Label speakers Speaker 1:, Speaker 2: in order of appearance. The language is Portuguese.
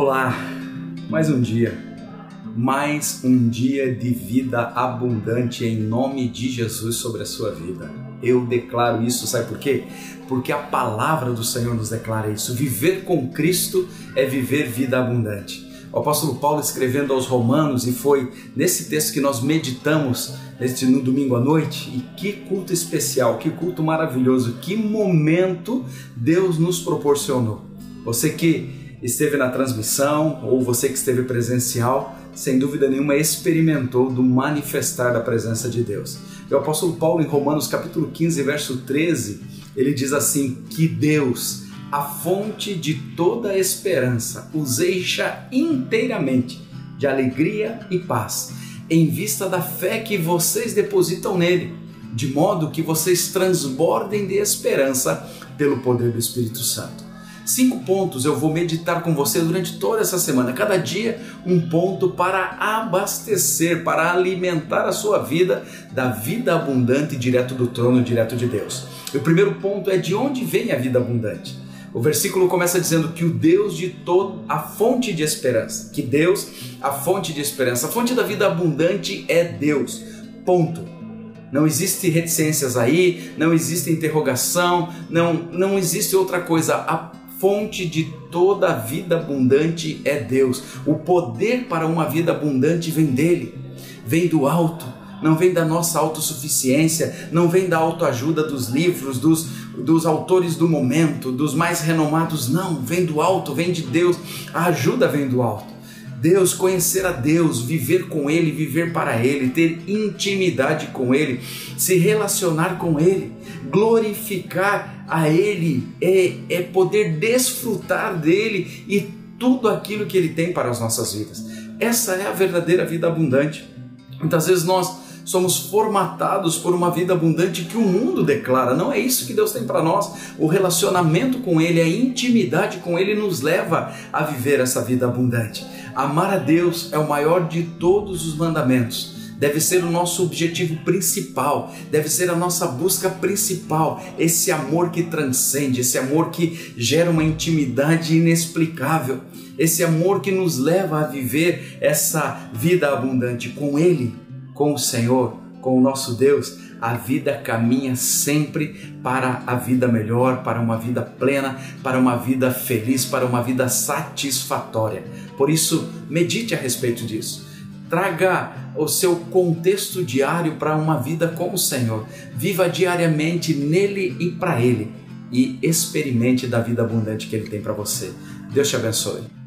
Speaker 1: Olá, mais um dia, mais um dia de vida abundante em nome de Jesus sobre a sua vida. Eu declaro isso, sabe por quê? Porque a palavra do Senhor nos declara isso. Viver com Cristo é viver vida abundante. O apóstolo Paulo escrevendo aos Romanos, e foi nesse texto que nós meditamos neste, no domingo à noite, e que culto especial, que culto maravilhoso, que momento Deus nos proporcionou. Você que esteve na transmissão ou você que esteve presencial, sem dúvida nenhuma experimentou do manifestar da presença de Deus. O apóstolo Paulo, em Romanos capítulo 15, verso 13, ele diz assim: Que Deus, a fonte de toda esperança, os encha inteiramente de alegria e paz, em vista da fé que vocês depositam nele, de modo que vocês transbordem de esperança pelo poder do Espírito Santo. Cinco pontos eu vou meditar com você durante toda essa semana. Cada dia um ponto para abastecer, para alimentar a sua vida da vida abundante direto do trono, direto de Deus. O primeiro ponto é de onde vem a vida abundante. O versículo começa dizendo que o Deus de todo, a fonte de esperança, que Deus, a fonte de esperança, a fonte da vida abundante é Deus. Ponto. Não existe reticências aí, não existe interrogação, não, não existe outra coisa. A fonte de toda a vida abundante é Deus. O poder para uma vida abundante vem dele, vem do alto, não vem da nossa autossuficiência, não vem da autoajuda dos livros, dos, dos autores do momento, dos mais renomados, não, vem do alto, vem de Deus. A ajuda vem do alto. Deus, conhecer a Deus, viver com Ele, viver para Ele, ter intimidade com Ele, se relacionar com Ele, glorificar a Ele, é, é poder desfrutar dele e tudo aquilo que Ele tem para as nossas vidas. Essa é a verdadeira vida abundante. Muitas vezes nós somos formatados por uma vida abundante que o mundo declara. Não é isso que Deus tem para nós. O relacionamento com Ele, a intimidade com Ele nos leva a viver essa vida abundante. Amar a Deus é o maior de todos os mandamentos deve ser o nosso objetivo principal, deve ser a nossa busca principal, esse amor que transcende, esse amor que gera uma intimidade inexplicável, esse amor que nos leva a viver essa vida abundante com Ele com o Senhor, com o nosso Deus, a vida caminha sempre para a vida melhor, para uma vida plena, para uma vida feliz, para uma vida satisfatória. Por isso, medite a respeito disso. Traga o seu contexto diário para uma vida com o Senhor. Viva diariamente nele e para ele e experimente da vida abundante que ele tem para você. Deus te abençoe.